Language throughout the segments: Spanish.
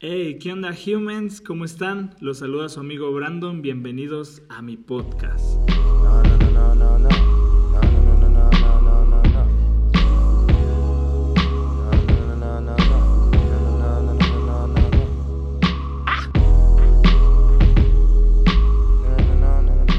Hey, ¿qué onda, humans? ¿Cómo están? Los saluda su amigo Brandon. Bienvenidos a mi podcast.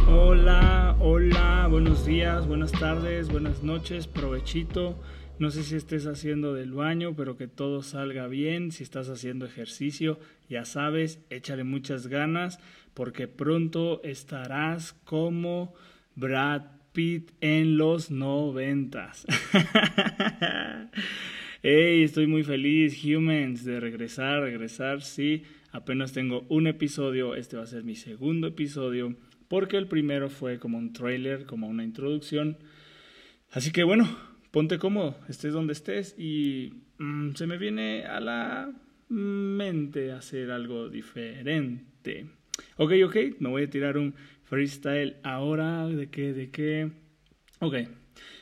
Hola, hola. Buenos días, buenas tardes, buenas noches, provechito. No sé si estés haciendo del baño, pero que todo salga bien. Si estás haciendo ejercicio, ya sabes, échale muchas ganas porque pronto estarás como Brad Pitt en los noventas. hey, estoy muy feliz, humans, de regresar, regresar. Sí, apenas tengo un episodio. Este va a ser mi segundo episodio porque el primero fue como un trailer, como una introducción. Así que bueno, ponte cómodo, estés donde estés y mm, se me viene a la mente hacer algo diferente. Ok, ok, me voy a tirar un freestyle ahora. ¿De qué? ¿De qué? Ok.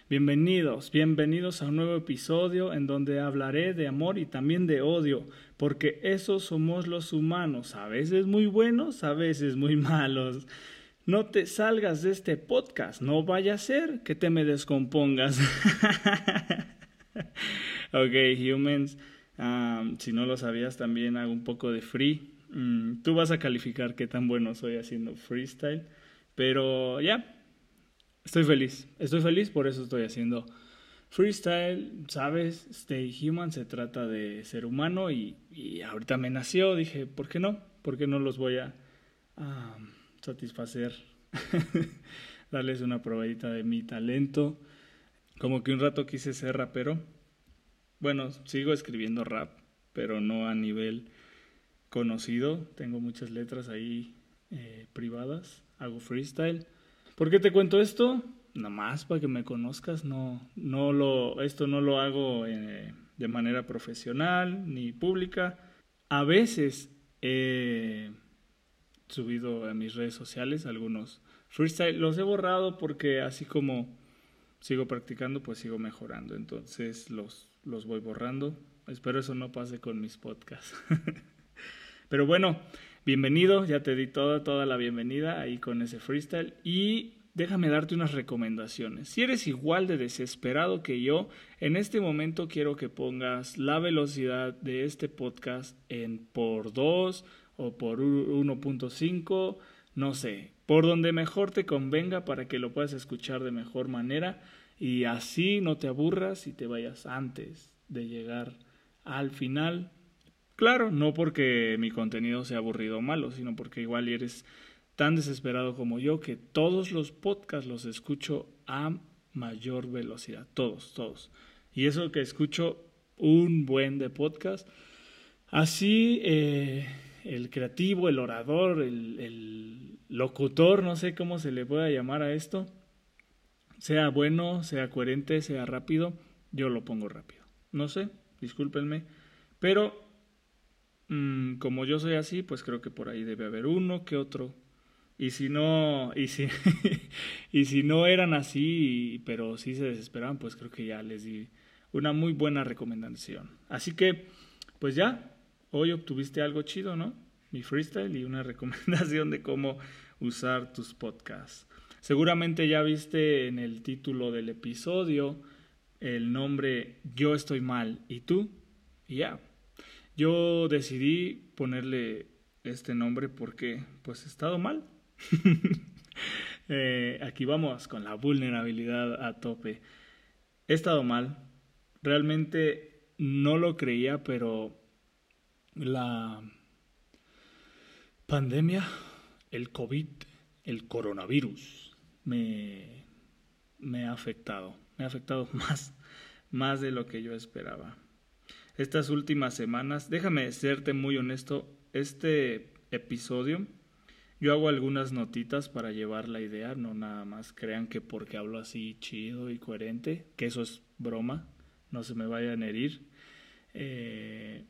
Bienvenidos, bienvenidos a un nuevo episodio en donde hablaré de amor y también de odio, porque esos somos los humanos, a veces muy buenos, a veces muy malos. No te salgas de este podcast, no vaya a ser que te me descompongas. ok, humans, um, si no lo sabías también hago un poco de free. Mm, tú vas a calificar qué tan bueno soy haciendo freestyle, pero ya, estoy feliz, estoy feliz, por eso estoy haciendo freestyle, sabes, Stay Human se trata de ser humano y, ahorita me nació, dije, ¿por qué no? ¿Por qué no los voy a satisfacer, darles una probadita de mi talento. Como que un rato quise ser rapero. Bueno, sigo escribiendo rap, pero no a nivel conocido. Tengo muchas letras ahí eh, privadas. Hago freestyle. ¿Por qué te cuento esto? Nada más para que me conozcas. No, no lo, esto no lo hago eh, de manera profesional ni pública. A veces eh, subido a mis redes sociales algunos freestyle. Los he borrado porque así como sigo practicando, pues sigo mejorando. Entonces los, los voy borrando. Espero eso no pase con mis podcasts. Pero bueno, bienvenido. Ya te di toda, toda la bienvenida ahí con ese freestyle. Y déjame darte unas recomendaciones. Si eres igual de desesperado que yo, en este momento quiero que pongas la velocidad de este podcast en por dos o por 1.5, no sé, por donde mejor te convenga para que lo puedas escuchar de mejor manera y así no te aburras y te vayas antes de llegar al final. Claro, no porque mi contenido sea aburrido o malo, sino porque igual eres tan desesperado como yo que todos los podcasts los escucho a mayor velocidad, todos, todos. Y eso que escucho un buen de podcast. Así eh, el creativo, el orador, el, locutor, no sé cómo se le pueda llamar a esto, sea bueno, sea coherente, sea rápido, yo lo pongo rápido. No sé, discúlpenme, pero mm, como yo soy así, pues creo que por ahí debe haber uno que otro. Y si no, y si, y si no eran así, pero sí se desesperaban, pues creo que ya les di una muy buena recomendación. Así que, pues ya, hoy obtuviste algo chido, ¿no? Mi freestyle y una recomendación de cómo usar tus podcasts. Seguramente ya viste en el título del episodio el nombre Yo estoy mal y tú. Ya. Yo decidí ponerle este nombre porque pues he estado mal. Eh, aquí vamos con la vulnerabilidad a tope. He estado mal. Realmente no lo creía, pero la pandemia, el COVID, el coronavirus, me, me ha afectado. Me ha afectado más, más de lo que yo esperaba. Estas últimas semanas, déjame serte muy honesto, este episodio yo hago algunas notitas para llevar la idea, no nada más crean que porque hablo así chido y coherente, que eso es broma, no se me vayan a herir. Eh,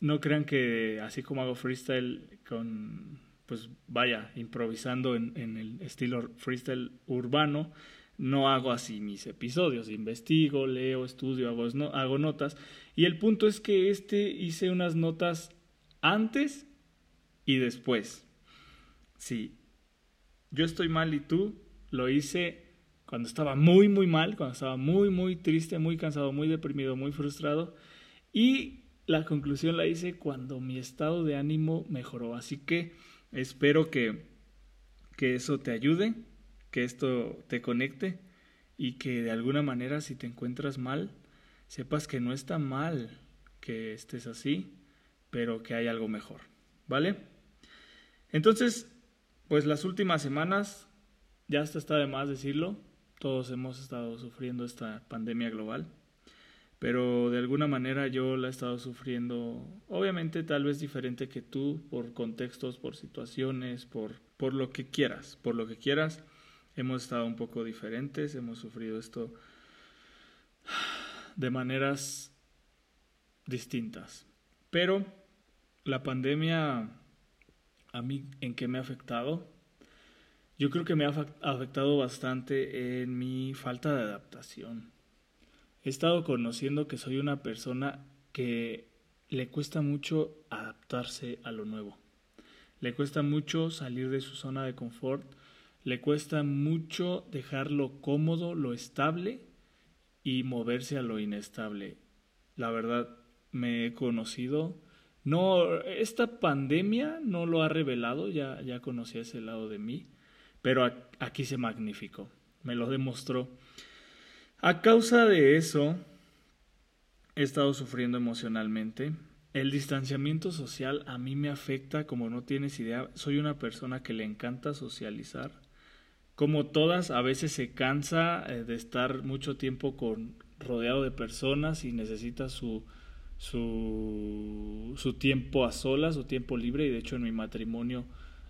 no crean que así como hago freestyle con, pues vaya, improvisando en, el estilo freestyle urbano, no hago así mis episodios, investigo, leo, estudio, hago, hago notas. Y el punto es que este hice unas notas antes y después. Sí, yo estoy mal y tú lo hice cuando estaba muy, muy mal, cuando estaba muy, muy triste, muy cansado, muy deprimido, muy frustrado. Y la conclusión la hice cuando mi estado de ánimo mejoró. Así que espero que, que eso te ayude, que esto te conecte y que de alguna manera si te encuentras mal, sepas que no está mal que estés así, pero que hay algo mejor. ¿Vale? Entonces, pues las últimas semanas, ya hasta está de más decirlo, todos hemos estado sufriendo esta pandemia global, pero de alguna manera yo la he estado sufriendo, obviamente tal vez diferente que tú, por contextos, por situaciones, por, por lo que quieras, por lo que quieras, hemos estado un poco diferentes, hemos sufrido esto de maneras distintas. Pero la pandemia a mí en qué me ha afectado. Yo creo que me ha afectado bastante en mi falta de adaptación. He estado conociendo que soy una persona que le cuesta mucho adaptarse a lo nuevo. Le cuesta mucho salir de su zona de confort. Le cuesta mucho dejar lo cómodo, lo estable y moverse a lo inestable. La verdad, me he conocido no, esta pandemia no lo ha revelado, ya, ya conocía ese lado de mí, pero aquí se magnificó, me lo demostró. A causa de eso, he estado sufriendo emocionalmente. El distanciamiento social a mí me afecta como no tienes idea. Soy una persona que le encanta socializar. Como todas, a veces se cansa eh, de estar mucho tiempo con, rodeado de personas y necesita su, su, su tiempo a solas, su tiempo libre, y de hecho en mi matrimonio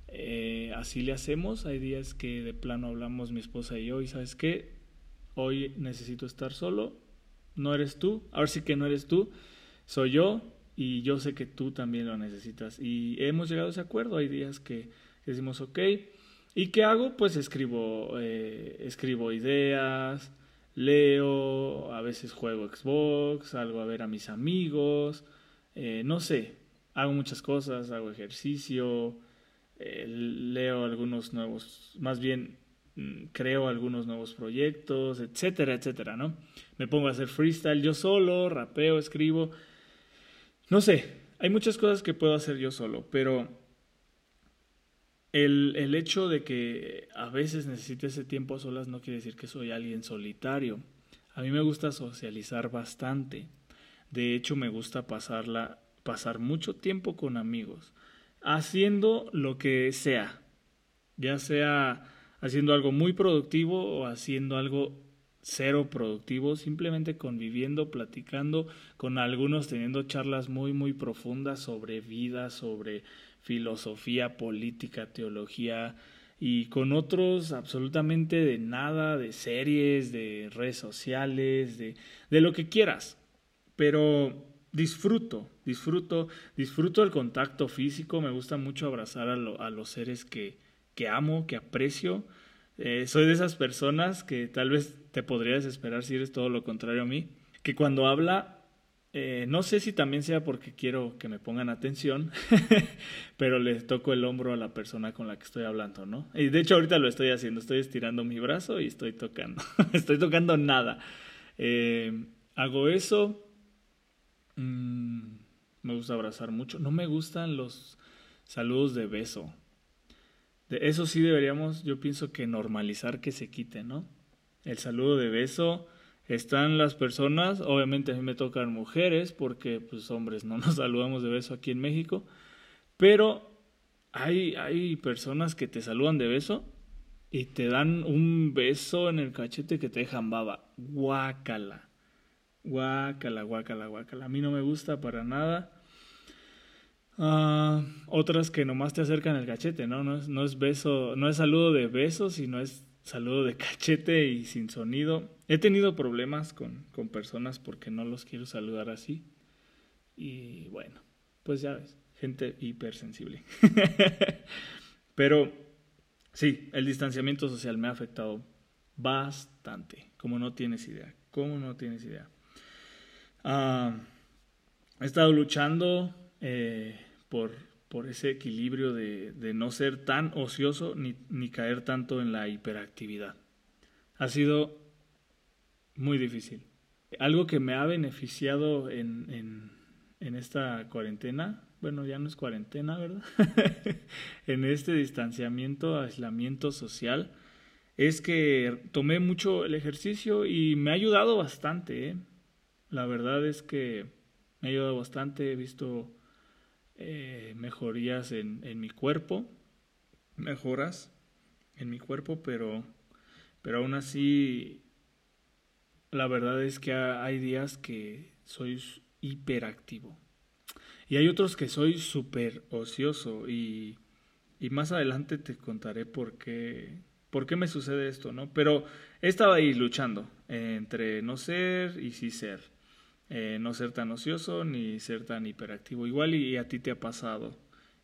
eh, así le hacemos. Hay días que de plano hablamos mi esposa y yo, y sabes qué, hoy necesito estar solo, no eres tú, ahora sí que no eres tú, soy yo, y yo sé que tú también lo necesitas. Y hemos llegado a ese acuerdo, hay días que, decimos, ok, ¿y qué hago? Pues escribo, eh, escribo ideas, leo, a veces juego Xbox, salgo a ver a mis amigos, eh, no sé, hago muchas cosas, hago ejercicio, eh, leo algunos nuevos, más bien creo algunos nuevos proyectos, etcétera, etcétera, ¿no? Me pongo a hacer freestyle yo solo, rapeo, escribo, no sé, hay muchas cosas que puedo hacer yo solo, pero el, el, hecho de que a veces necesite ese tiempo a solas no quiere decir que soy alguien solitario. A mí me gusta socializar bastante. De hecho, me gusta pasarla, pasar mucho tiempo con amigos, haciendo lo que sea, ya sea haciendo algo muy productivo o haciendo algo cero productivo, simplemente conviviendo, platicando con algunos, teniendo charlas muy, muy profundas sobre vida, sobre filosofía, política, teología, y con otros absolutamente de nada, de series, de redes sociales, de, de lo que quieras. Pero disfruto, disfruto, disfruto el contacto físico, me gusta mucho abrazar a, a los seres que, que, amo, que aprecio. Eh, soy de esas personas que tal vez te podría desesperar si eres todo lo contrario a mí, que cuando habla eh, no sé si también sea porque quiero que me pongan atención, pero le toco el hombro a la persona con la que estoy hablando, ¿no? Y de hecho ahorita lo estoy haciendo, estoy estirando mi brazo y estoy tocando, estoy tocando nada. Eh, hago eso, mm, me gusta abrazar mucho, no me gustan los saludos de beso. Eso sí deberíamos, yo pienso que normalizar que se quite, ¿no? El saludo de beso están las personas, obviamente a mí me tocan mujeres, porque pues hombres no nos saludamos de beso aquí en México, pero hay, hay personas que te saludan de beso y te dan un beso en el cachete que te dejan baba. Guácala. Guácala, guácala, guácala. A mí no me gusta para nada. Ah, otras que nomás te acercan el cachete, ¿no? No es, beso, no es saludo de beso, sino es saludo de cachete y sin sonido. He tenido problemas con, con personas porque no los quiero saludar así. Y bueno, pues ya ves, gente hipersensible. Pero sí, el distanciamiento social me ha afectado bastante, como no tienes idea, como no tienes idea. Ah, he estado luchando eh, por, por, ese equilibrio de, de, no ser tan ocioso ni, ni caer tanto en la hiperactividad. Ha sido muy difícil. Algo que me ha beneficiado en, en, esta cuarentena, bueno, ya no es cuarentena, ¿verdad? en este distanciamiento, aislamiento social, es que tomé mucho el ejercicio y me ha ayudado bastante. ¿eh? La verdad es que me ha ayudado bastante. He visto eh, mejorías en, mi cuerpo, mejoras en mi cuerpo, pero, pero aún así, la verdad es que hay días que soy hiperactivo. Y hay otros que soy súper ocioso y, y más adelante te contaré por qué, por qué me sucede esto, ¿no? Pero he estado ahí luchando entre no ser y sí ser. Eh, no ser tan ocioso ni ser tan hiperactivo. Igual y, a ti te ha pasado.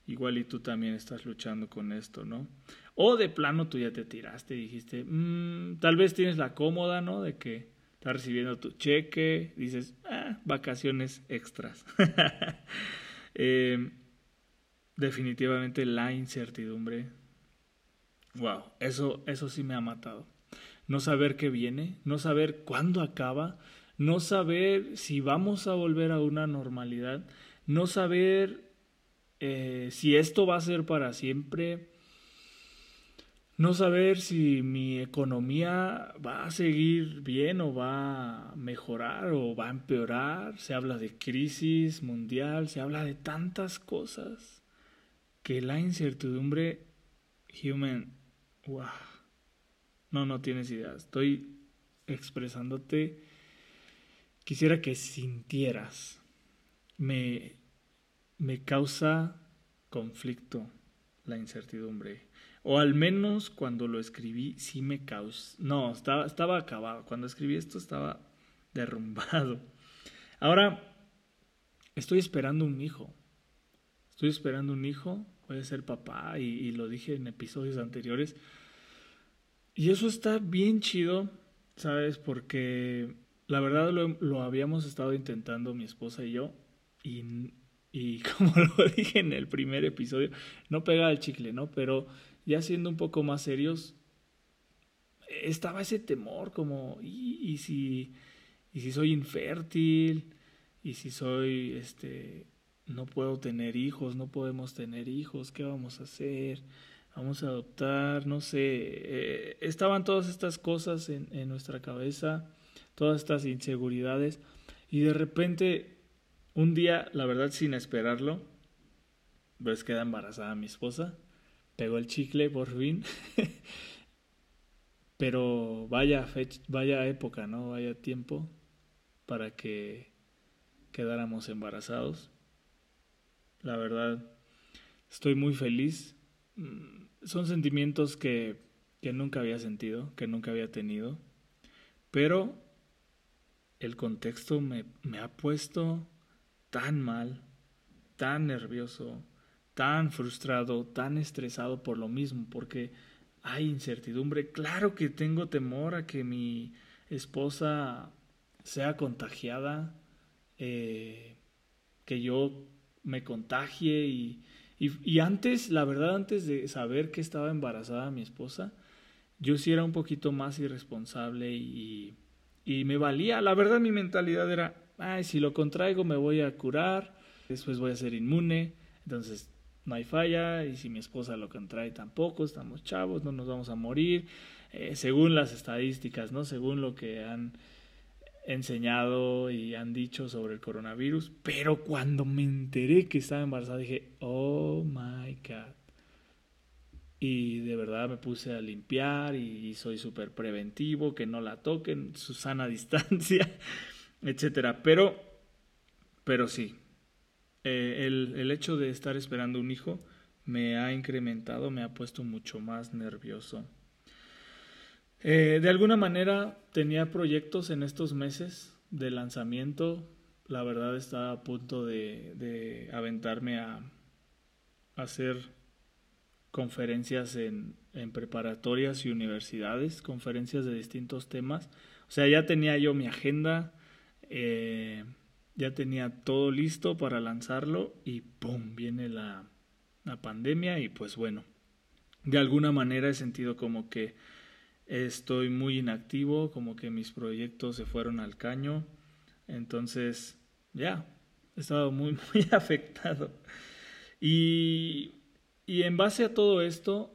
Igual y tú también estás luchando con esto, ¿no? O de plano tú ya te tiraste y dijiste, mmm, tal vez tienes la cómoda, ¿no? De que estás recibiendo tu cheque, dices, ah, vacaciones extras. eh, definitivamente la incertidumbre, wow, eso, eso sí me ha matado. No saber qué viene, no saber cuándo acaba, no saber si vamos a volver a una normalidad, no saber eh, si esto va a ser para siempre, no saber si mi economía va a seguir bien o va a mejorar o va a empeorar. Se habla de crisis mundial, se habla de tantas cosas que la incertidumbre, human, wow, no, no tienes idea. Estoy expresándote. Quisiera que sintieras. Me, me causa conflicto la incertidumbre o al menos cuando lo escribí sí me causó. No, estaba, estaba acabado. Cuando escribí esto estaba derrumbado. Ahora, estoy esperando un hijo. Estoy esperando un hijo. Voy a ser papá y, lo dije en episodios anteriores. Y eso está bien chido, ¿sabes? Porque la verdad lo, lo habíamos estado intentando mi esposa y yo. Y, y como lo dije en el primer episodio, no pega el chicle, ¿no? Pero ya siendo un poco más serios, estaba ese temor como, ¿y, si, y si soy infértil? ¿Y si soy, este, no puedo tener hijos, no podemos tener hijos, ¿qué vamos a hacer? Vamos a adoptar, no sé. Eh, estaban todas estas cosas en, en nuestra cabeza, todas estas inseguridades, y de repente, un día, la verdad, sin esperarlo, pues queda embarazada mi esposa pegó el chicle por fin. Pero vaya fecha, vaya época, ¿no? Vaya tiempo para que quedáramos embarazados. La verdad, estoy muy feliz. Mm, son sentimientos que, que nunca había sentido, que nunca había tenido. Pero el contexto me, me ha puesto tan mal, tan nervioso, tan frustrado, tan estresado por lo mismo, porque hay incertidumbre. Claro que tengo temor a que mi esposa sea contagiada, eh, que yo me contagie y, y, antes, la verdad, antes de saber que estaba embarazada mi esposa, yo sí era un poquito más irresponsable y, y me valía. La verdad, mi mentalidad era, ay, si lo contraigo me voy a curar, después voy a ser inmune. Entonces no hay falla y si mi esposa lo contrae tampoco, estamos chavos, no nos vamos a morir, eh, según las estadísticas, ¿no? Según lo que han enseñado y han dicho sobre el coronavirus, pero cuando me enteré que estaba embarazada dije, oh my god. Y de verdad me puse a limpiar y soy súper preventivo, que no la toquen, su sana distancia, etcétera. Pero, pero sí, eh, el, hecho de estar esperando un hijo me ha incrementado, me ha puesto mucho más nervioso. Eh, de alguna manera tenía proyectos en estos meses de lanzamiento. La verdad estaba a punto de, aventarme a, hacer conferencias en, en preparatorias y universidades, conferencias de distintos temas. O sea, ya tenía yo mi agenda, eh, ya tenía todo listo para lanzarlo y ¡pum! viene la, la pandemia y pues bueno, de alguna manera he sentido como que estoy muy inactivo, como que mis proyectos se fueron al caño, entonces ya, he estado muy, muy afectado. Y, y en base a todo esto,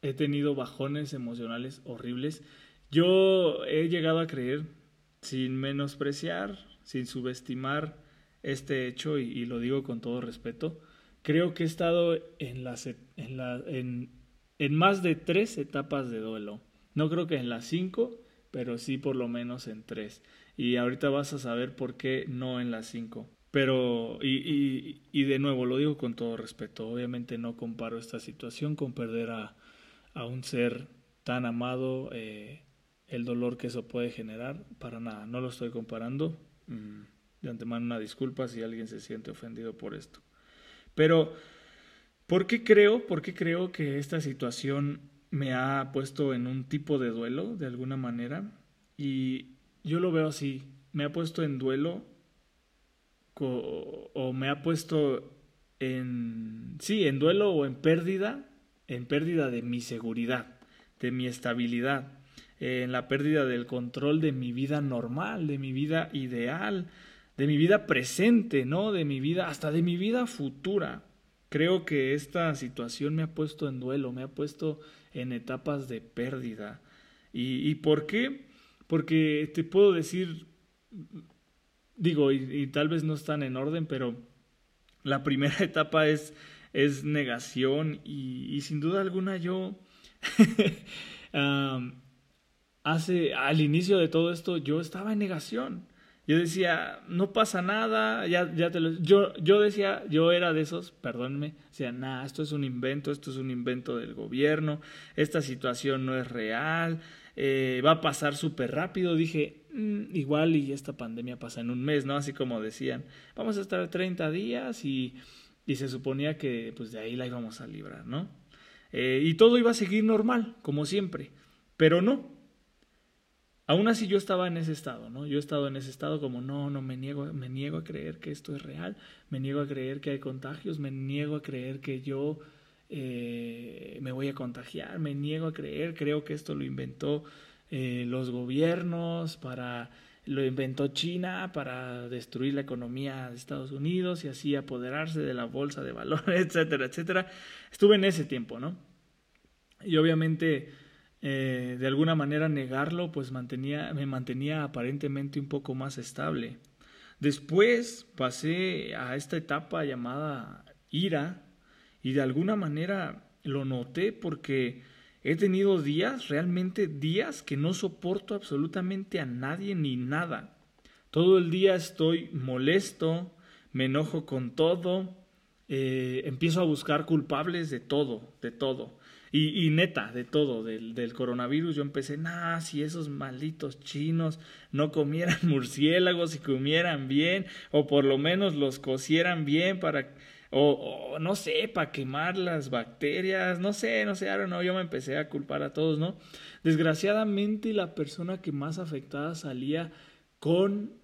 he tenido bajones emocionales horribles. Yo he llegado a creer, sin menospreciar, sin subestimar este hecho, y, lo digo con todo respeto, creo que he estado en, la, en más de tres etapas de duelo. No creo que en las cinco, pero sí por lo menos en tres. Y ahorita vas a saber por qué no en las cinco. Pero, y, y, y, de nuevo, lo digo con todo respeto, obviamente no comparo esta situación con perder a, a un ser tan amado, eh, el dolor que eso puede generar, para nada, no lo estoy comparando. Mm, de antemano una disculpa si alguien se siente ofendido por esto. Pero, ¿por qué creo, por qué creo que esta situación me ha puesto en un tipo de duelo, de alguna manera? Y yo lo veo así, me ha puesto en duelo o me ha puesto en, sí, en duelo o en pérdida, en pérdida de mi seguridad, de mi estabilidad, en la pérdida del control de mi vida normal, de mi vida ideal, de mi vida presente, ¿no? De mi vida, hasta de mi vida futura. Creo que esta situación me ha puesto en duelo, me ha puesto en etapas de pérdida. ¿Y, y por qué? Porque te puedo decir digo, y, tal vez no están en orden, pero la primera etapa es, es negación y, sin duda alguna yo, hace, al inicio de todo esto, yo estaba en negación. Yo decía, no pasa nada, ya, ya te lo... Yo, yo decía, yo era de esos, perdónenme, decía, nah, esto es un invento, esto es un invento del gobierno, esta situación no es real, eh, va a pasar súper rápido. Dije, mm, igual y esta pandemia pasa en un mes, ¿no? Así como decían, vamos a estar 30 días y, y se suponía que pues de ahí la íbamos a librar, ¿no? Eh, y todo iba a seguir normal, como siempre, pero no. Aún así yo estaba en ese estado, ¿no? Yo he estado en ese estado como, no, no, me niego, me niego a creer que esto es real, me niego a creer que hay contagios, me niego a creer que yo eh, me voy a contagiar, me niego a creer, creo que esto lo inventó eh, los gobiernos para lo inventó China para destruir la economía de Estados Unidos y así apoderarse de la bolsa de valores, etcétera, etcétera. Estuve en ese tiempo, ¿no? Y obviamente, eh, de alguna manera negarlo, pues mantenía, me mantenía aparentemente un poco más estable. Después pasé a esta etapa llamada ira, y de alguna manera lo noté porque he tenido días, realmente días, que no soporto absolutamente a nadie ni nada. Todo el día estoy molesto, me enojo con todo, eh, empiezo a buscar culpables de todo, de todo. Y, neta, de todo, del, coronavirus, yo empecé, nah, si esos malditos chinos no comieran murciélagos y comieran bien, o por lo menos los cocieran bien para o, no sé, para quemar las bacterias, no sé, no sé, ahora no, yo me empecé a culpar a todos, ¿no? Desgraciadamente la persona que más afectada salía con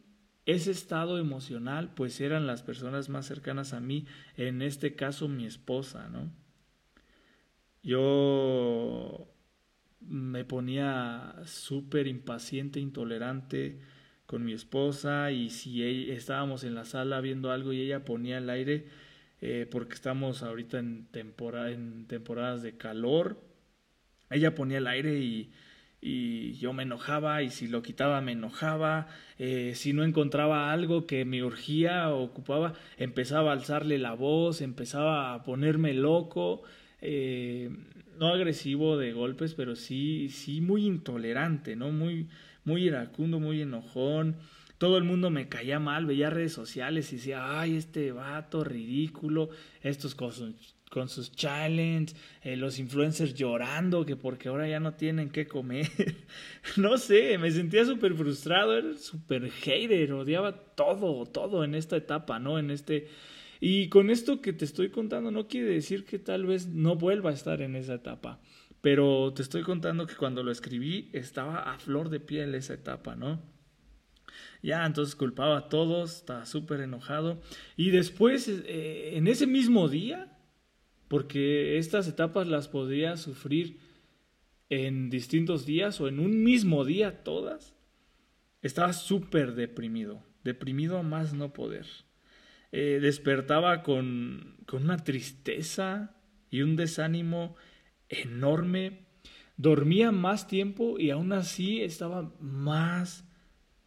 ese estado emocional, pues eran las personas más cercanas a mí, en este caso mi esposa, ¿no? Yo me ponía súper impaciente, intolerante con mi esposa y si estábamos en la sala viendo algo y ella ponía el aire, eh, porque estamos ahorita en, en temporadas de calor. Ella ponía el aire y, y yo me enojaba y si lo quitaba me enojaba, eh, si no encontraba algo que me urgía o ocupaba, empezaba a alzarle la voz, empezaba a ponerme loco, eh, no agresivo de golpes, pero sí, sí muy intolerante, ¿no? Muy, muy iracundo, muy enojón todo el mundo me caía mal, veía redes sociales y decía, ay, este vato ridículo, estos con, sus challenges, eh, los influencers llorando que porque ahora ya no tienen qué comer. no sé, me sentía súper frustrado, era súper hater, odiaba todo, todo en esta etapa, ¿no? En este... Y con esto que te estoy contando no quiere decir que tal vez no vuelva a estar en esa etapa, pero te estoy contando que cuando lo escribí estaba a flor de piel esa etapa, ¿no? Ya, entonces culpaba a todos, estaba súper enojado. Y después, eh, en ese mismo día, porque estas etapas las podía sufrir en distintos días o en un mismo día todas, estaba súper deprimido, deprimido a más no poder. Eh, despertaba con, con una tristeza y un desánimo enorme. Dormía más tiempo y aún así estaba más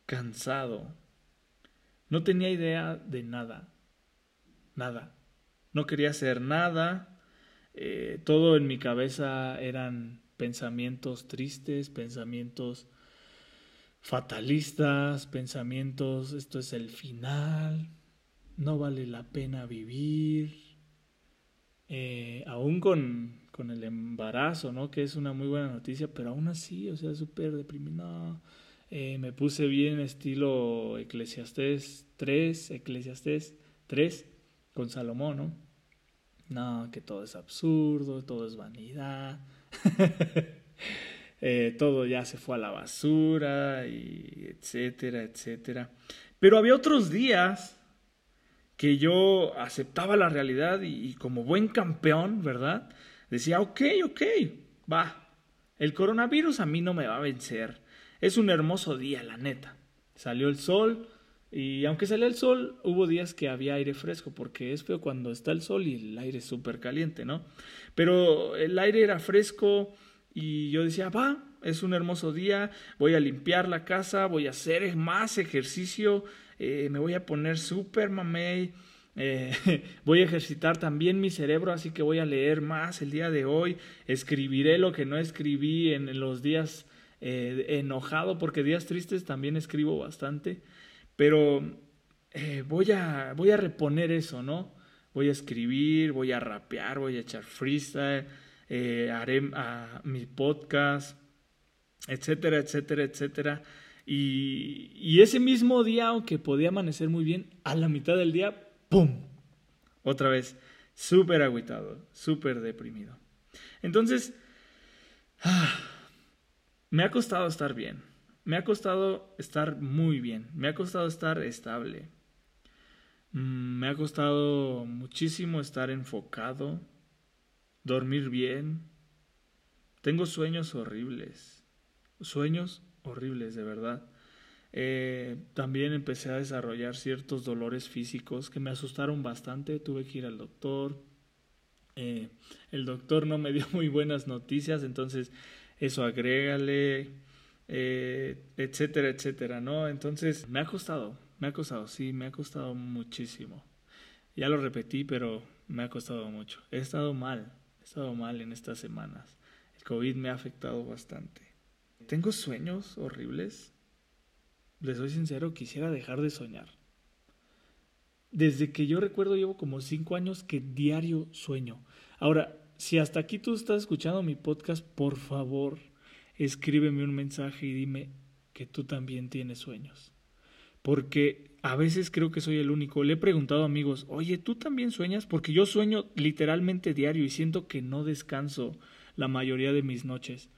cansado. No tenía idea de nada. Nada. No quería hacer nada. Eh, todo en mi cabeza eran pensamientos tristes, pensamientos fatalistas, pensamientos, esto es el final, no vale la pena vivir, eh, aún con, con, el embarazo, ¿no? Que es una muy buena noticia, pero aún así, o sea, súper deprimido. Eh, me puse bien estilo Eclesiastés 3, Eclesiastés 3, con Salomón, ¿no? No, que todo es absurdo, todo es vanidad. Eh, todo ya se fue a la basura, y etcétera, etcétera. Pero había otros días que yo aceptaba la realidad y, como buen campeón, ¿verdad? Decía, ok, ok, va, el coronavirus a mí no me va a vencer. Es un hermoso día, la neta. Salió el sol y aunque salió el sol, hubo días que había aire fresco, porque es feo cuando está el sol y el aire es súper caliente, ¿no? Pero el aire era fresco y yo decía, va, es un hermoso día, voy a limpiar la casa, voy a hacer más ejercicio, eh, me voy a poner súper mamey, eh, voy a ejercitar también mi cerebro, así que voy a leer más el día de hoy, escribiré lo que no escribí en, los días eh, enojado, porque días tristes también escribo bastante, pero voy, a, voy a reponer eso, ¿no? Voy a escribir, voy a rapear, voy a echar freestyle, haré a, mi podcast, etcétera, etcétera, etcétera. Y, ese mismo día, aunque podía amanecer muy bien, a la mitad del día, ¡pum! Otra vez, súper agüitado, súper deprimido. Entonces, ah, me ha costado estar bien, me ha costado estar muy bien, me ha costado estar estable, mm, me ha costado muchísimo estar enfocado, dormir bien. Tengo sueños horribles, sueños horribles, de verdad. Eh, también empecé a desarrollar ciertos dolores físicos que me asustaron bastante. Tuve que ir al doctor. Eh, el doctor no me dio muy buenas noticias, entonces eso agrégale, eh, etcétera, etcétera, ¿no? Entonces me ha costado, me ha costado, sí, me ha costado muchísimo. Ya lo repetí, pero me ha costado mucho. He estado mal, he estado mal en estas semanas. El COVID me ha afectado bastante. Tengo sueños horribles. Les soy sincero, quisiera dejar de soñar. Desde que yo recuerdo llevo como cinco años que diario sueño. Ahora, si hasta aquí tú estás escuchando mi podcast, por favor, escríbeme un mensaje y dime que tú también tienes sueños. Porque a veces creo que soy el único. Le he preguntado a amigos, oye, ¿tú también sueñas? Porque yo sueño literalmente diario y siento que no descanso la mayoría de mis noches.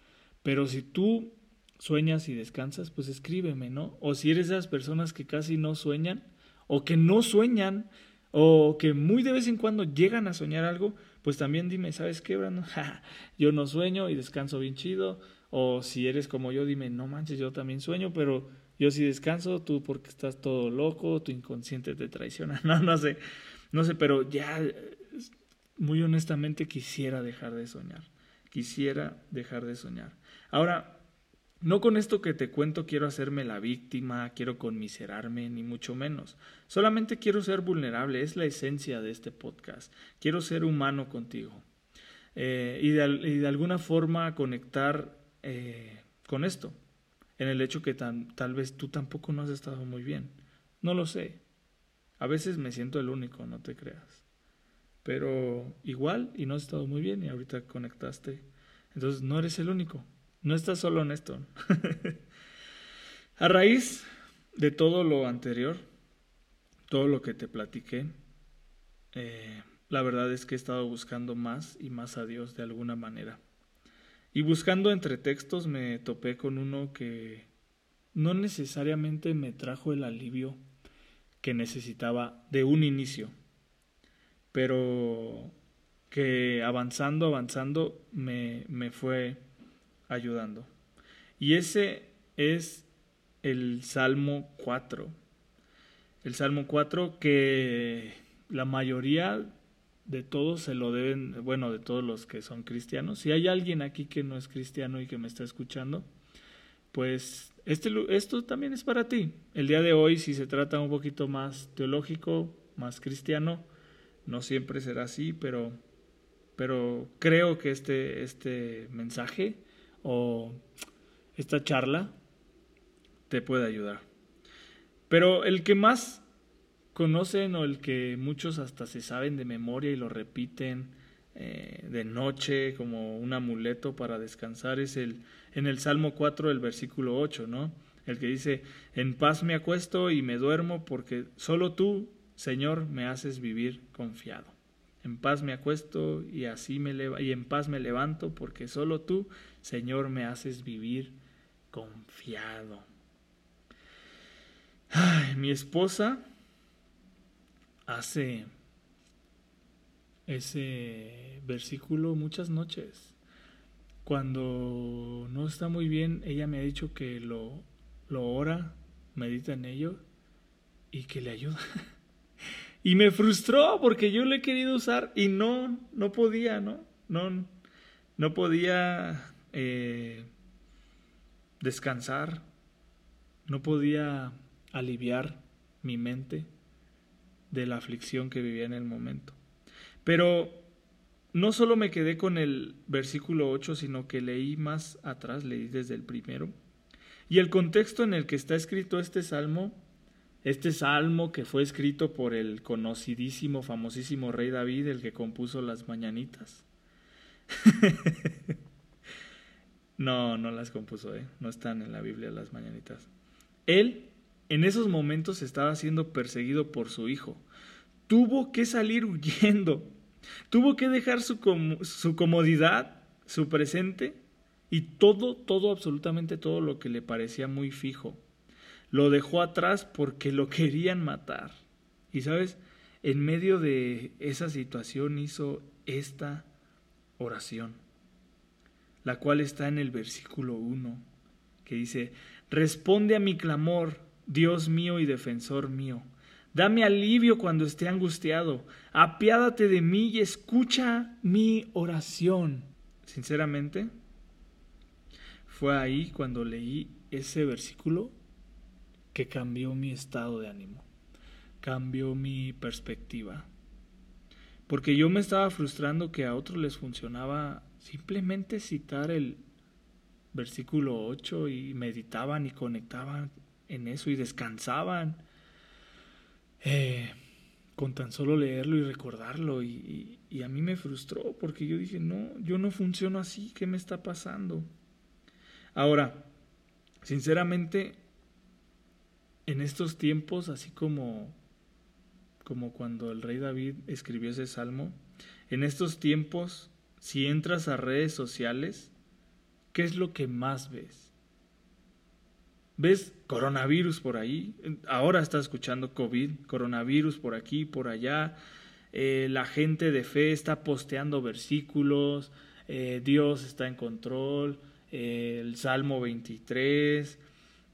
Pero si tú sueñas y descansas, pues escríbeme, ¿no? O si eres de esas personas que casi no sueñan, o que no sueñan, o que muy de vez en cuando llegan a soñar algo, pues también dime, ¿sabes qué, Brandon? yo no sueño y descanso bien chido. O si eres como yo, dime, no manches, yo también sueño, pero yo sí descanso, tú porque estás todo loco, tu inconsciente te traiciona. No, no sé, no sé, pero ya, muy honestamente quisiera dejar de soñar. Quisiera dejar de soñar. Ahora, no con esto que te cuento quiero hacerme la víctima, quiero conmiserarme, ni mucho menos. Solamente quiero ser vulnerable, es la esencia de este podcast. Quiero ser humano contigo. Eh, y, de, alguna forma conectar eh, con esto, en el hecho que tal vez tú tampoco no has estado muy bien. No lo sé. A veces me siento el único, no te creas. Pero igual y no has estado muy bien y ahorita conectaste. Entonces no eres el único. No estás solo en esto. A raíz de todo lo anterior, todo lo que te platiqué, eh, la verdad es que he estado buscando más y más a Dios de alguna manera. Y buscando entre textos me topé con uno que no necesariamente me trajo el alivio que necesitaba de un inicio, pero que avanzando, avanzando me, me fue ayudando. Y ese es el Salmo 4. El Salmo 4 que la mayoría de todos se lo deben, bueno, de todos los que son cristianos. Si hay alguien aquí que no es cristiano y que me está escuchando, pues este, esto también es para ti. El día de hoy, si se trata un poquito más teológico, más cristiano, no siempre será así, pero, pero creo que este, este mensaje o esta charla te puede ayudar. Pero el que más conocen o el que muchos hasta se saben de memoria y lo repiten eh, de noche como un amuleto para descansar es el en el Salmo 4 el versículo 8, ¿no? El que dice, en paz me acuesto y me duermo porque solo tú, Señor, me haces vivir confiado. En paz me acuesto y así me y en paz me levanto porque solo tú, Señor, me haces vivir confiado. Ay, mi esposa hace ese versículo muchas noches. Cuando no está muy bien, ella me ha dicho que lo, lo ora, medita en ello y que le ayuda. y me frustró porque yo lo he querido usar y no, no podía, ¿no? No, no podía eh, descansar, no podía aliviar mi mente de la aflicción que vivía en el momento. Pero no solo me quedé con el versículo 8, sino que leí más atrás, leí desde el primero. Y el contexto en el que está escrito este salmo, este salmo que fue escrito por el conocidísimo, famosísimo rey David, el que compuso las mañanitas. no, no las compuso, ¿eh? no están en la Biblia las mañanitas. Él en esos momentos estaba siendo perseguido por su hijo. Tuvo que salir huyendo. Tuvo que dejar su, su comodidad, su presente y todo, todo, absolutamente todo lo que le parecía muy fijo. Lo dejó atrás porque lo querían matar. Y sabes, en medio de esa situación hizo esta oración, la cual está en el versículo 1, que dice, responde a mi clamor Dios mío y defensor mío. Dame alivio cuando esté angustiado. Apiádate de mí y escucha mi oración. Sinceramente, fue ahí cuando leí ese versículo que cambió mi estado de ánimo, cambió mi perspectiva. Porque yo me estaba frustrando que a otros les funcionaba simplemente citar el versículo 8 y meditaban y conectaban en eso y descansaban eh, con tan solo leerlo y recordarlo. Y, y, a mí me frustró porque yo dije, no, yo no funciono así, ¿qué me está pasando? Ahora, sinceramente, en estos tiempos, así como, como cuando el rey David escribió ese salmo, en estos tiempos, si entras a redes sociales, ¿qué es lo que más ves? ves coronavirus por ahí, ahora estás escuchando COVID, coronavirus por aquí, por allá, eh, la gente de fe está posteando versículos, eh, Dios está en control, eh, el Salmo 23,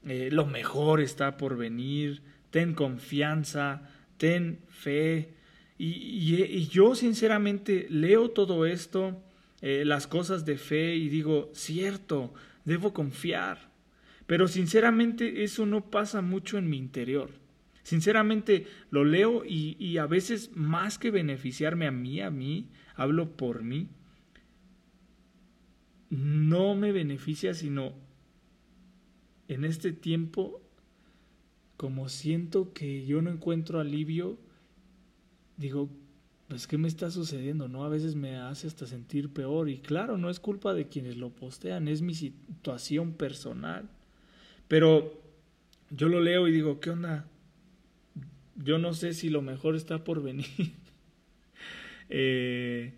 lo mejor está por venir, ten confianza, ten fe. Y, y yo sinceramente leo todo esto, las cosas de fe, y digo, cierto, debo confiar pero sinceramente eso no pasa mucho en mi interior. Sinceramente lo leo y, a veces más que beneficiarme a mí, a mí, hablo por mí, no me beneficia sino en este tiempo, como siento que yo no encuentro alivio, digo, pues ¿qué me está sucediendo? ¿No? A veces me hace hasta sentir peor y claro, no es culpa de quienes lo postean, es mi situación personal. Pero yo lo leo y digo, ¿qué onda? Yo no sé si lo mejor está por venir. Eh,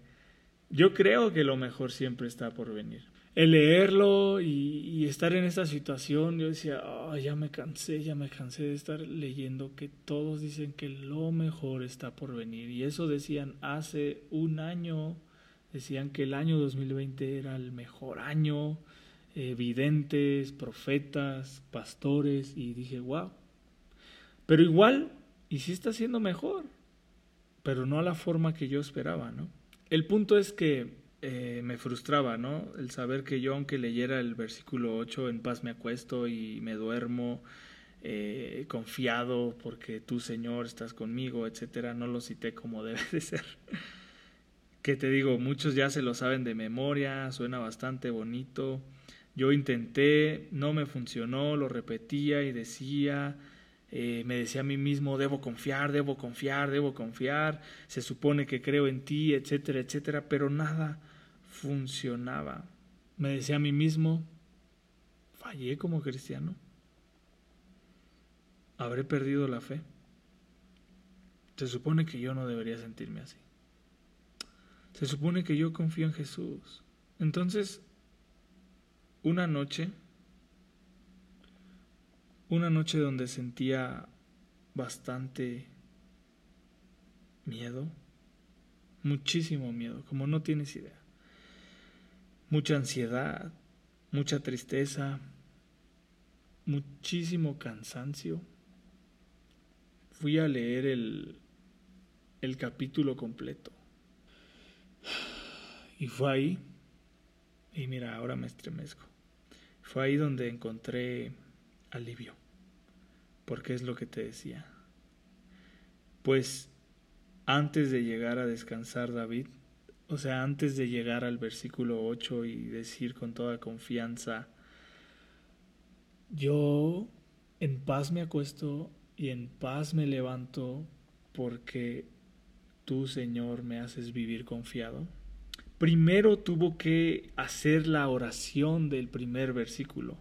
yo creo que lo mejor siempre está por venir. El leerlo y, estar en esta situación, yo decía, ya me cansé, ya me cansé de estar leyendo que todos dicen que lo mejor está por venir. Y eso decían hace un año, decían que el año 2020 era el mejor año, eh, videntes, profetas, pastores, y dije, wow. Pero igual, y sí está siendo mejor, pero no a la forma que yo esperaba, ¿no? El punto es que eh, me frustraba, ¿no? El saber que yo, aunque leyera el versículo 8, en paz me acuesto y me duermo, eh, confiado porque tú, Señor, estás conmigo, etcétera, no lo cité como debe de ser. que te digo, muchos ya se lo saben de memoria, suena bastante bonito, yo intenté, no me funcionó, lo repetía y decía, eh, me decía a mí mismo, debo confiar, debo confiar, debo confiar, se supone que creo en ti, etcétera, etcétera, pero nada funcionaba. Me decía a mí mismo, fallé como cristiano, habré perdido la fe. Se supone que yo no debería sentirme así. Se supone que yo confío en Jesús. Entonces, una noche, una noche donde sentía bastante miedo, muchísimo miedo, como no tienes idea. Mucha ansiedad, mucha tristeza, muchísimo cansancio. Fui a leer el, el capítulo completo. Y fue ahí, y mira, ahora me estremezco. Fue ahí donde encontré alivio, porque es lo que te decía. Pues antes de llegar a descansar David, o sea, antes de llegar al versículo 8 y decir con toda confianza, yo en paz me acuesto y en paz me levanto porque tú, Señor, me haces vivir confiado primero tuvo que hacer la oración del primer versículo.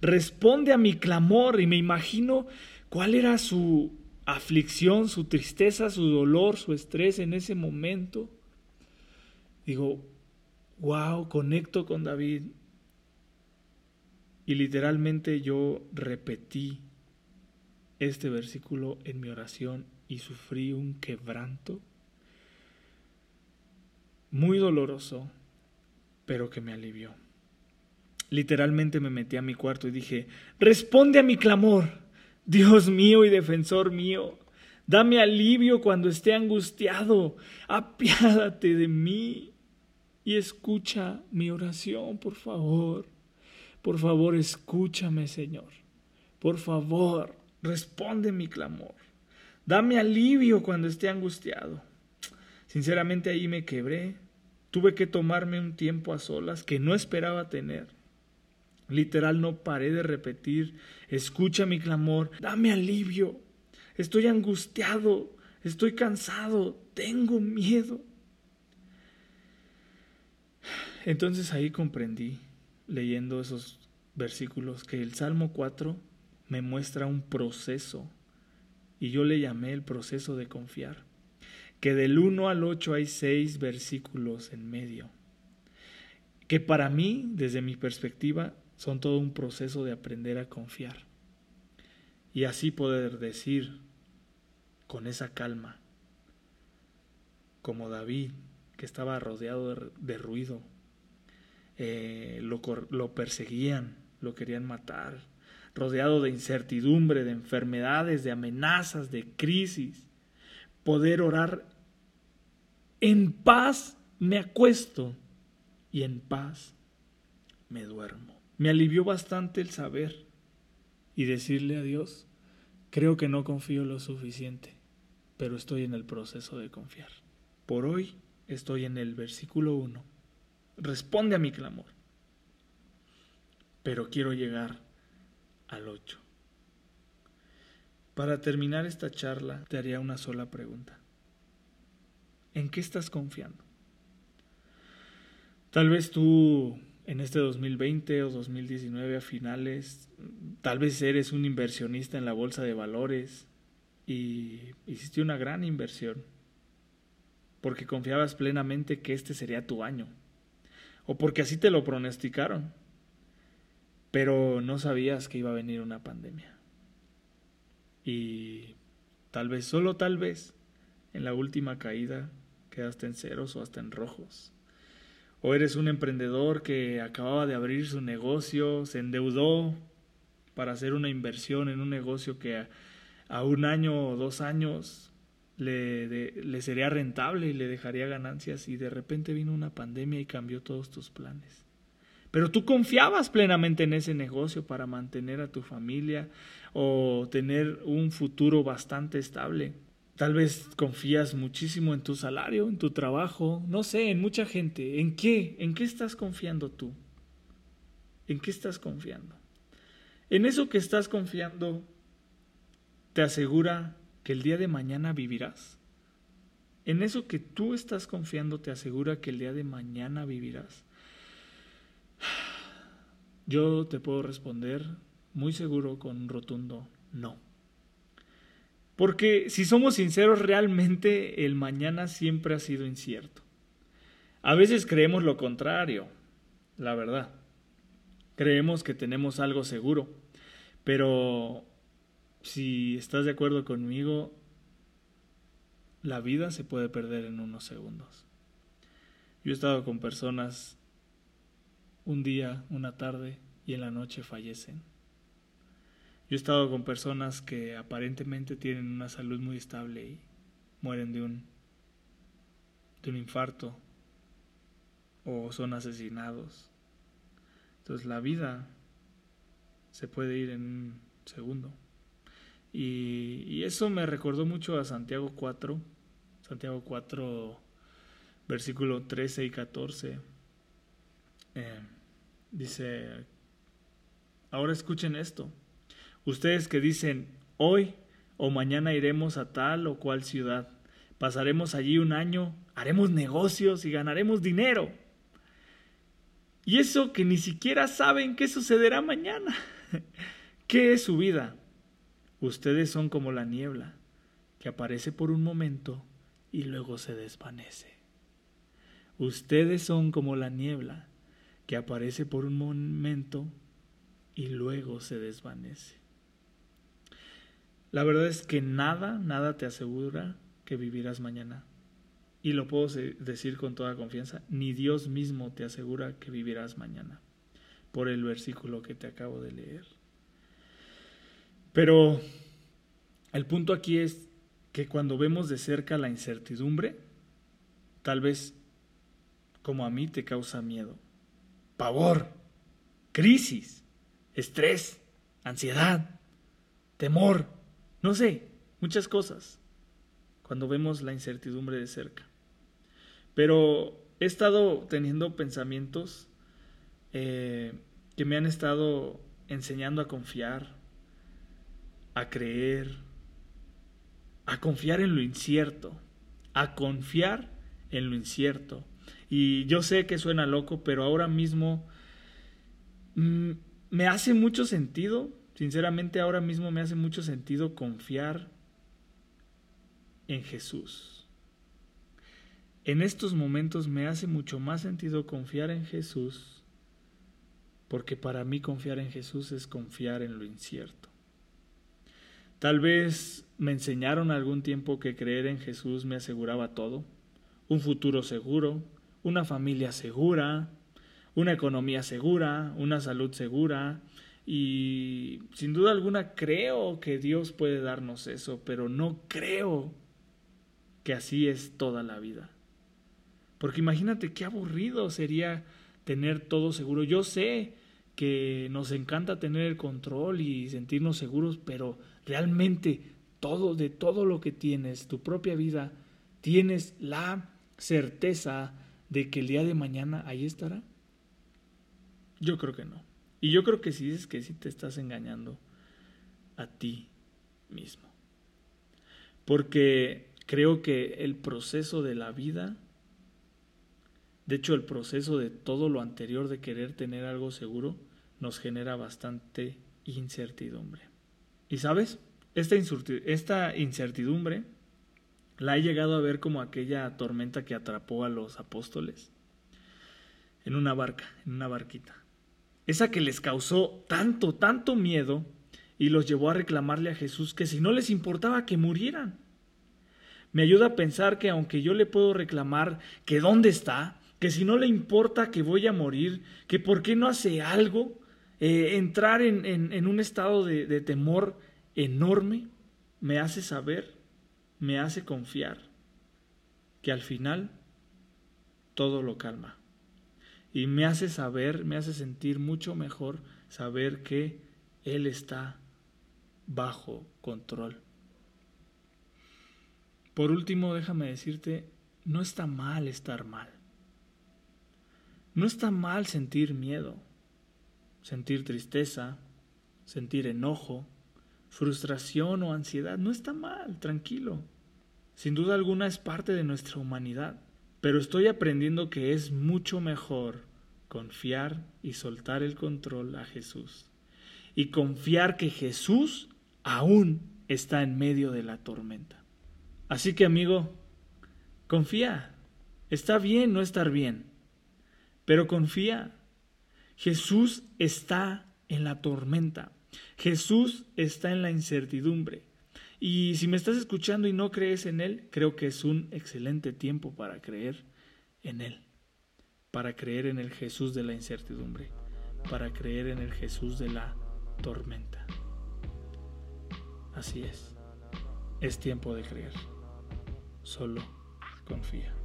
Responde a mi clamor y me imagino cuál era su aflicción, su tristeza, su dolor, su estrés en ese momento. Digo, wow, conecto con David. Y literalmente yo repetí este versículo en mi oración y sufrí un quebranto muy doloroso, pero que me alivió. Literalmente me metí a mi cuarto y dije, responde a mi clamor, Dios mío y defensor mío, dame alivio cuando esté angustiado, apiádate de mí y escucha mi oración, por favor. Por favor, escúchame, Señor. Por favor, responde mi clamor. Dame alivio cuando esté angustiado. Sinceramente ahí me quebré. Tuve que tomarme un tiempo a solas que no esperaba tener. Literal no paré de repetir, escucha mi clamor, dame alivio. Estoy angustiado, estoy cansado, tengo miedo. Entonces ahí comprendí, leyendo esos versículos, que el Salmo 4 me muestra un proceso y yo le llamé el proceso de confiar que del 1 al 8 hay seis versículos en medio, que para mí, desde mi perspectiva, son todo un proceso de aprender a confiar y así poder decir con esa calma, como David, que estaba rodeado de, ruido, eh, lo, lo perseguían, lo querían matar, rodeado de incertidumbre, de enfermedades, de amenazas, de crisis, poder orar en paz me acuesto y en paz me duermo. Me alivió bastante el saber y decirle a Dios, creo que no confío lo suficiente, pero estoy en el proceso de confiar. Por hoy estoy en el versículo 1. Responde a mi clamor. Pero quiero llegar al 8. Para terminar esta charla, te haría una sola pregunta. ¿En qué estás confiando? Tal vez tú en este 2020 o 2019 a finales, tal vez eres un inversionista en la bolsa de valores y hiciste una gran inversión. porque confiabas plenamente que este sería tu año, o porque así te lo pronosticaron, pero no sabías que iba a venir una pandemia. Y tal vez, solo tal vez, en la última caída quedaste en ceros o hasta en rojos. O eres un emprendedor que acababa de abrir su negocio, se endeudó para hacer una inversión en un negocio que a, un año o dos años le, le sería rentable y le dejaría ganancias y de repente vino una pandemia y cambió todos tus planes. Pero tú confiabas plenamente en ese negocio para mantener a tu familia o tener un futuro bastante estable. Tal vez confías muchísimo en tu salario, en tu trabajo, no sé, en mucha gente. ¿En qué? ¿En qué estás confiando tú? ¿En qué estás confiando? En eso que estás confiando, ¿te asegura que el día de mañana vivirás? En eso que tú estás confiando, ¿te asegura que el día de mañana vivirás? Yo te puedo responder muy seguro con un rotundo no. Porque si somos sinceros, realmente el mañana siempre ha sido incierto. A veces creemos lo contrario, la verdad. Creemos que tenemos algo seguro, pero si estás de acuerdo conmigo, la vida se puede perder en unos segundos. Yo he estado con personas un día, una tarde y en la noche fallecen. Yo he estado con personas que aparentemente tienen una salud muy estable y mueren de un, de un infarto o son asesinados. Entonces la vida se puede ir en un segundo. Y, y, eso me recordó mucho a Santiago 4, Santiago 4, versículo 13 y 14. Eh, dice, ahora escuchen esto. Ustedes que dicen, hoy o mañana iremos a tal o cual ciudad, pasaremos allí un año, haremos negocios y ganaremos dinero. Y eso que ni siquiera saben qué sucederá mañana. ¿Qué es su vida? Ustedes son como la niebla, que aparece por un momento y luego se desvanece. Ustedes son como la niebla, que aparece por un momento y luego se desvanece. La verdad es que nada, nada te asegura que vivirás mañana. Y lo puedo decir con toda confianza, ni Dios mismo te asegura que vivirás mañana, por el versículo que te acabo de leer. Pero el punto aquí es que cuando vemos de cerca la incertidumbre, tal vez como a mí te causa miedo, pavor, crisis, estrés, ansiedad, temor, no sé, muchas cosas cuando vemos la incertidumbre de cerca. Pero he estado teniendo pensamientos eh, que me han estado enseñando a confiar, a creer, a confiar en lo incierto, a confiar en lo incierto. Y yo sé que suena loco, pero ahora mismo mm, me hace mucho sentido Sinceramente ahora mismo me hace mucho sentido confiar en Jesús. En estos momentos me hace mucho más sentido confiar en Jesús porque para mí confiar en Jesús es confiar en lo incierto. Tal vez me enseñaron algún tiempo que creer en Jesús me aseguraba todo, un futuro seguro, una familia segura, una economía segura, una salud segura, y sin duda alguna creo que Dios puede darnos eso, pero no creo que así es toda la vida. Porque imagínate qué aburrido sería tener todo seguro. Yo sé que nos encanta tener el control y sentirnos seguros, pero realmente todo, de todo lo que tienes, tu propia vida, tienes la certeza de que el día de mañana ahí estará. Yo creo que no. Y yo creo que sí dices que sí te estás engañando a ti mismo. Porque creo que el proceso de la vida, de hecho el proceso de todo lo anterior de querer tener algo seguro, nos genera bastante incertidumbre. Y sabes, esta, esta incertidumbre La he llegado a ver como aquella tormenta que atrapó a los apóstoles en una barca, en una barquita. Esa que les causó tanto, tanto miedo y los llevó a reclamarle a Jesús que si no les importaba que murieran. Me ayuda a pensar que aunque yo le puedo reclamar que dónde está, que si no le importa que voy a morir, que por qué no hace algo, eh, entrar en, en, un estado de, de temor enorme, me hace saber, me hace confiar que al final todo lo calma. Y me hace saber, me hace sentir mucho mejor saber que Él está bajo control. Por último, déjame decirte, no está mal estar mal. No está mal sentir miedo, sentir tristeza, sentir enojo, frustración o ansiedad. No está mal, tranquilo. Sin duda alguna es parte de nuestra humanidad, pero estoy aprendiendo que es mucho mejor confiar y soltar el control a Jesús. Y confiar que Jesús aún está en medio de la tormenta. Así que amigo, confía. Está bien no estar bien, pero confía. Jesús está en la tormenta. Jesús está en la incertidumbre. Y si me estás escuchando y no crees en Él, creo que es un excelente tiempo para creer en Él, para creer en el Jesús de la incertidumbre, para creer en el Jesús de la tormenta. Así es, es tiempo de creer, solo confía.